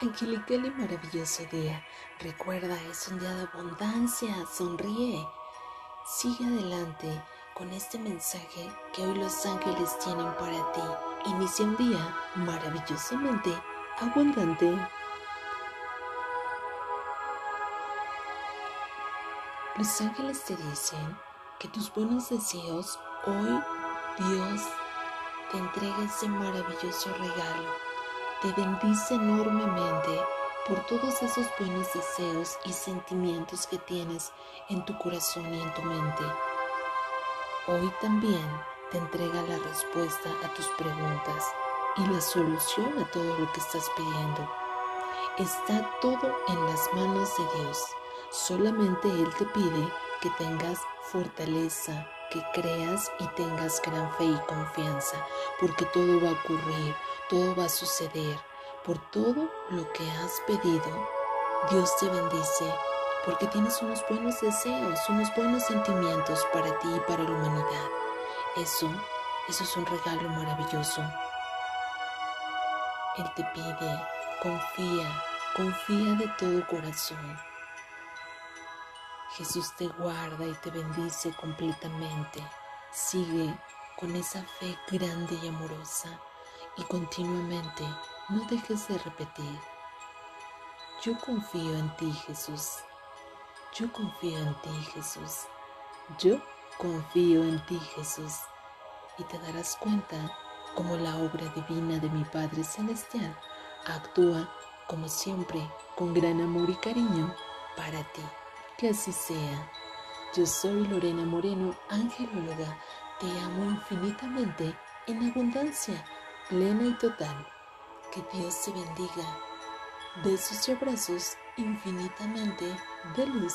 angelical y maravilloso día. Recuerda, es un día de abundancia, sonríe. Sigue adelante con este mensaje que hoy los ángeles tienen para ti. Inicia un día maravillosamente abundante. Los ángeles te dicen que tus buenos deseos hoy Dios te entrega ese maravilloso regalo te bendice enormemente por todos esos buenos deseos y sentimientos que tienes en tu corazón y en tu mente. Hoy también te entrega la respuesta a tus preguntas y la solución a todo lo que estás pidiendo. Está todo en las manos de Dios. Solamente Él te pide que tengas fortaleza, que creas y tengas gran fe y confianza, porque todo va a ocurrir, todo va a suceder. Por todo lo que has pedido, Dios te bendice, porque tienes unos buenos deseos, unos buenos sentimientos para ti y para la humanidad. Eso, eso es un regalo maravilloso. Él te pide, confía, confía de todo corazón. Jesús te guarda y te bendice completamente. Sigue con esa fe grande y amorosa y continuamente no dejes de repetir. Yo confío en ti, Jesús. Yo confío en ti, Jesús. Yo confío en ti, Jesús. Y te darás cuenta como la obra divina de mi Padre Celestial actúa como siempre con gran amor y cariño para ti. Que así sea. Yo soy Lorena Moreno, angelóloga. Te amo infinitamente, en abundancia, plena y total. Que Dios te bendiga. Besos y abrazos infinitamente de luz.